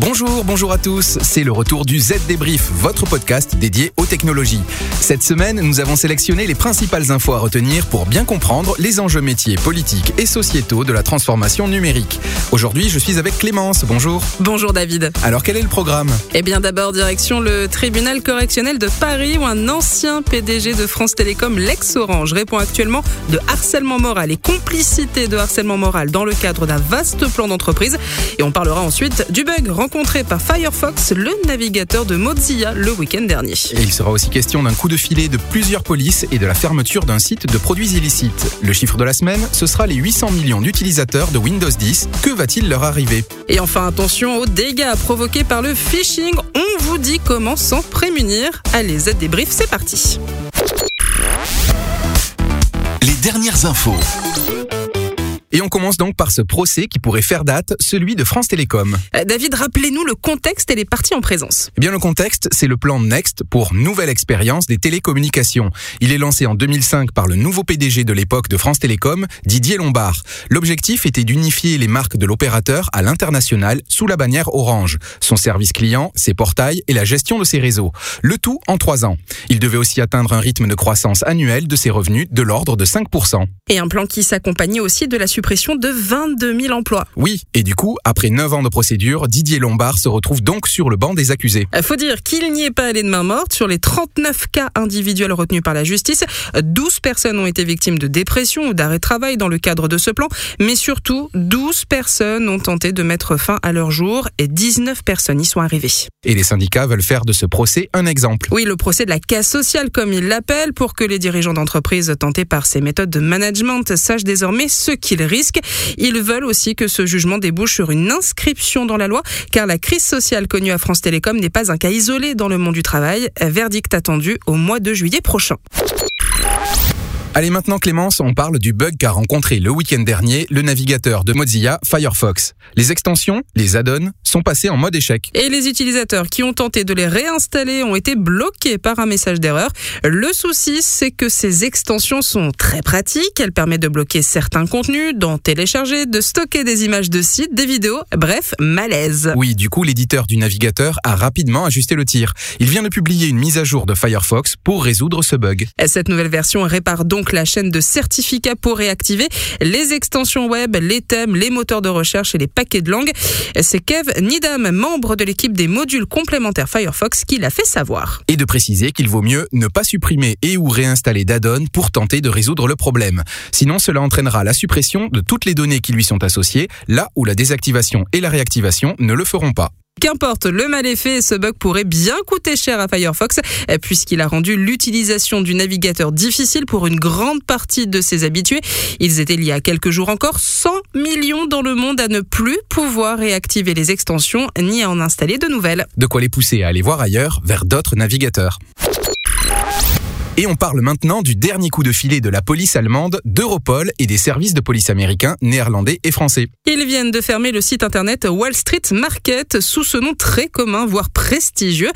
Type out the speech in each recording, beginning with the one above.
Bonjour, bonjour à tous. C'est le retour du Z Débrief, votre podcast dédié aux technologies. Cette semaine, nous avons sélectionné les principales infos à retenir pour bien comprendre les enjeux métiers, politiques et sociétaux de la transformation numérique. Aujourd'hui, je suis avec Clémence. Bonjour. Bonjour David. Alors, quel est le programme? Eh bien, d'abord, direction le tribunal correctionnel de Paris où un ancien PDG de France Télécom, l'ex-Orange, répond actuellement de harcèlement moral et complicité de harcèlement moral dans le cadre d'un vaste plan d'entreprise. Et on parlera ensuite du bug rencontré par Firefox, le navigateur de Mozilla, le week-end dernier. Et il sera aussi question d'un coup de filet de plusieurs polices et de la fermeture d'un site de produits illicites. Le chiffre de la semaine, ce sera les 800 millions d'utilisateurs de Windows 10. Que va-t-il leur arriver? Et enfin, attention aux dégâts provoqués par le phishing. On vous dit comment s'en prémunir. Allez, Z débrief, c'est parti. Les dernières infos. Et on commence donc par ce procès qui pourrait faire date, celui de France Télécom. Euh, David, rappelez-nous le contexte et les parties en présence. Eh bien, le contexte, c'est le plan Next pour Nouvelle Expérience des télécommunications. Il est lancé en 2005 par le nouveau PDG de l'époque de France Télécom, Didier Lombard. L'objectif était d'unifier les marques de l'opérateur à l'international sous la bannière Orange, son service client, ses portails et la gestion de ses réseaux. Le tout en trois ans. Il devait aussi atteindre un rythme de croissance annuel de ses revenus de l'ordre de 5%. Et un plan qui s'accompagnait aussi de la suppression de 22 000 emplois. Oui, et du coup, après 9 ans de procédure, Didier Lombard se retrouve donc sur le banc des accusés. Euh, Faut dire qu'il n'y est pas allé de main morte. Sur les 39 cas individuels retenus par la justice, 12 personnes ont été victimes de dépression ou d'arrêt de travail dans le cadre de ce plan. Mais surtout, 12 personnes ont tenté de mettre fin à leur jour et 19 personnes y sont arrivées. Et les syndicats veulent faire de ce procès un exemple. Oui, le procès de la casse sociale, comme ils l'appellent, pour que les dirigeants d'entreprise tentés par ces méthodes de management sachent désormais ce qu'ils Ils veulent aussi que ce jugement débouche sur une inscription dans la loi, car la crise sociale connue à France Télécom n'est pas un cas isolé dans le monde du travail. Verdict attendu au mois de juillet prochain. Allez maintenant Clémence, on parle du bug qu'a rencontré le week-end dernier le navigateur de Mozilla Firefox. Les extensions, les add-ons, sont passés en mode échec. Et les utilisateurs qui ont tenté de les réinstaller ont été bloqués par un message d'erreur. Le souci, c'est que ces extensions sont très pratiques. Elles permettent de bloquer certains contenus, d'en télécharger, de stocker des images de sites, des vidéos. Bref, malaise. Oui, du coup, l'éditeur du navigateur a rapidement ajusté le tir. Il vient de publier une mise à jour de Firefox pour résoudre ce bug. Cette nouvelle version répare donc la chaîne de certificats pour réactiver les extensions web, les thèmes, les moteurs de recherche et les paquets de langue. C'est Kev Nidam, membre de l'équipe des modules complémentaires Firefox, qui l'a fait savoir. Et de préciser qu'il vaut mieux ne pas supprimer et ou réinstaller d'add-on pour tenter de résoudre le problème. Sinon, cela entraînera la suppression de toutes les données qui lui sont associées, là où la désactivation et la réactivation ne le feront pas. Qu'importe, le mal est fait ce bug pourrait bien coûter cher à Firefox puisqu'il a rendu l'utilisation du navigateur difficile pour une grande partie de ses habitués. Ils étaient il y a quelques jours encore 100 millions dans le monde à ne plus pouvoir réactiver les extensions ni à en installer de nouvelles. De quoi les pousser à aller voir ailleurs vers d'autres navigateurs. Et on parle maintenant du dernier coup de filet de la police allemande, d'Europol et des services de police américains, néerlandais et français. Ils viennent de fermer le site internet Wall Street Market sous ce nom très commun, voire prestigieux.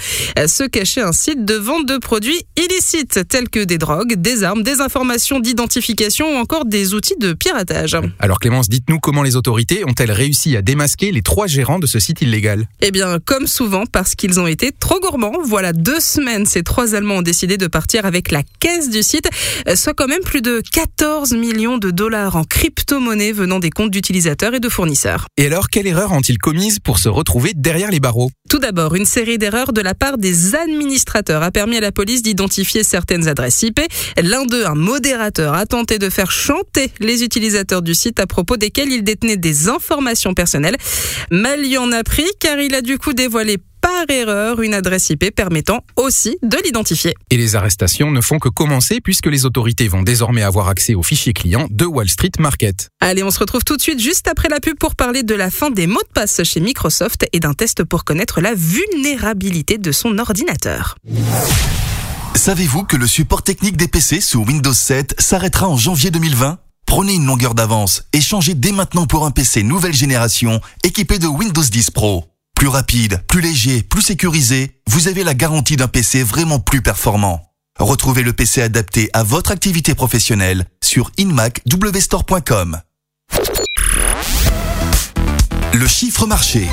Se cachait un site de vente de produits illicites tels que des drogues, des armes, des informations d'identification ou encore des outils de piratage. Alors Clémence, dites-nous comment les autorités ont-elles réussi à démasquer les trois gérants de ce site illégal? Eh bien, comme souvent, parce qu'ils ont été trop gourmands. Voilà deux semaines, ces trois Allemands ont décidé de partir avec la caisse du site, soit quand même plus de 14 millions de dollars en crypto-monnaie venant des comptes d'utilisateurs et de fournisseurs. Et alors, quelle erreur ont-ils commise pour se retrouver derrière les barreaux? Tout d'abord, une série d'erreurs de la part des administrateurs a permis à la police d'identifier certaines adresses IP. L'un d'eux, un modérateur, a tenté de faire chanter les utilisateurs du site à propos desquels il détenait des informations personnelles. Mal y en a pris car il a du coup dévoilé par erreur une adresse IP permettant aussi de l'identifier. Et les arrestations ne font que commencer puisque les autorités vont désormais avoir accès aux fichiers clients de Wall Street Market. Allez, on se retrouve tout de suite juste après la pub pour parler de la fin des mots de passe chez Microsoft et d'un test pour connaître la vulnérabilité de son ordinateur. Savez-vous que le support technique des PC sous Windows 7 s'arrêtera en janvier 2020 Prenez une longueur d'avance et changez dès maintenant pour un PC nouvelle génération équipé de Windows 10 Pro. Plus rapide, plus léger, plus sécurisé, vous avez la garantie d'un PC vraiment plus performant. Retrouvez le PC adapté à votre activité professionnelle sur inmacwstore.com. Le chiffre marché.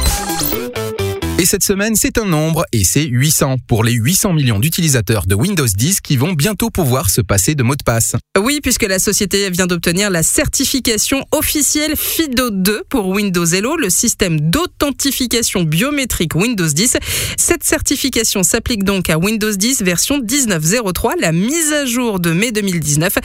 Et cette semaine, c'est un nombre et c'est 800 pour les 800 millions d'utilisateurs de Windows 10 qui vont bientôt pouvoir se passer de mot de passe. Oui, puisque la société vient d'obtenir la certification officielle FIDO 2 pour Windows Hello, le système d'authentification biométrique Windows 10. Cette certification s'applique donc à Windows 10 version 19.03, la mise à jour de mai 2019,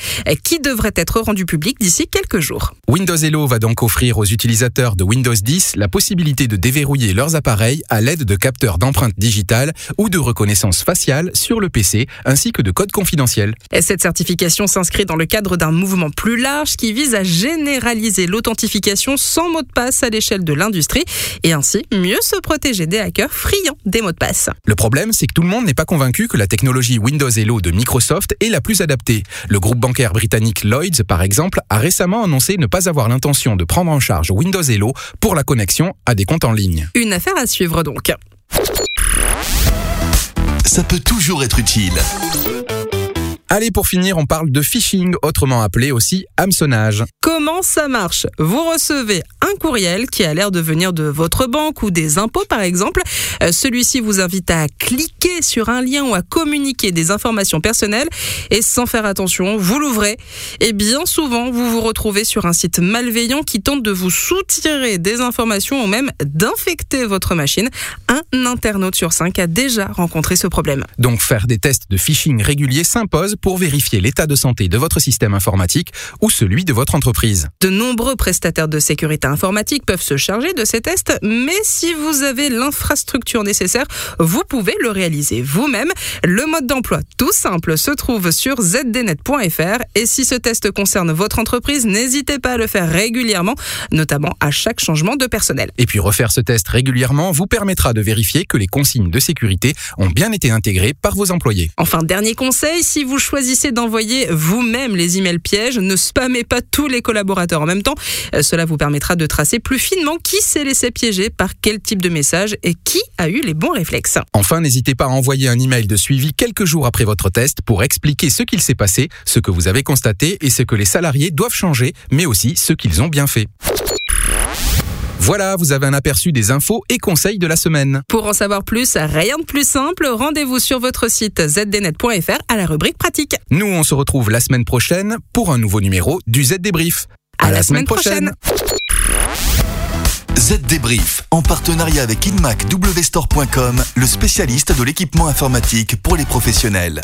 qui devrait être rendue publique d'ici quelques jours. Windows Hello va donc offrir aux utilisateurs de Windows 10 la possibilité de déverrouiller leurs appareils à l'aide de capteurs d'empreintes digitales ou de reconnaissance faciale sur le PC, ainsi que de codes confidentiels. Et cette certification s'inscrit dans le cadre d'un mouvement plus large qui vise à généraliser l'authentification sans mot de passe à l'échelle de l'industrie et ainsi mieux se protéger des hackers friands des mots de passe. Le problème, c'est que tout le monde n'est pas convaincu que la technologie Windows Hello de Microsoft est la plus adaptée. Le groupe bancaire britannique Lloyds, par exemple, a récemment annoncé ne pas avoir l'intention de prendre en charge Windows Hello pour la connexion à des comptes en ligne. Une affaire à suivre donc. Ça peut toujours être utile. Allez, pour finir, on parle de phishing, autrement appelé aussi hameçonnage. Comment ça marche? Vous recevez un courriel qui a l'air de venir de votre banque ou des impôts par exemple. Euh, celui-ci vous invite à cliquer sur un lien ou à communiquer des informations personnelles et sans faire attention, vous l'ouvrez et bien souvent vous vous retrouvez sur un site malveillant qui tente de vous soutirer des informations ou même d'infecter votre machine. Un internaute sur cinq a déjà rencontré ce problème. Donc faire des tests de phishing réguliers s'impose pour vérifier l'état de santé de votre système informatique ou celui de votre entreprise. De nombreux prestataires de sécurité informatique peuvent se charger de ces tests, mais si vous avez l'infrastructure nécessaire, vous pouvez le réaliser vous-même. Le mode d'emploi tout simple se trouve sur zdnet.fr et si ce test concerne votre entreprise, n'hésitez pas à le faire régulièrement, notamment à chaque changement de personnel. Et puis refaire ce test régulièrement vous permettra de vérifier que les consignes de sécurité ont bien été intégrées par vos employés. Enfin, dernier conseil, si vous choisissez d'envoyer vous-même les emails pièges, ne spammez pas tous les collaborateurs en même temps. Euh, cela vous permettra de tracer plus finement qui s'est laissé piéger par quel type de message et qui a eu les bons réflexes. Enfin, n'hésitez pas à envoyer un email de suivi quelques jours après votre test pour expliquer ce qu'il s'est passé, ce que vous avez constaté et ce que les salariés doivent changer, mais aussi ce qu'ils ont bien fait. Voilà, vous avez un aperçu des infos et conseils de la semaine. Pour en savoir plus, rien de plus simple, rendez-vous sur votre site zdnet.fr à la rubrique pratique. Nous, on se retrouve la semaine prochaine pour un nouveau numéro du Z Débrief. À, la, semaine, prochaine. Z Débrief, en partenariat avec inmacwstore.com, le spécialiste de l'équipement informatique pour les professionnels.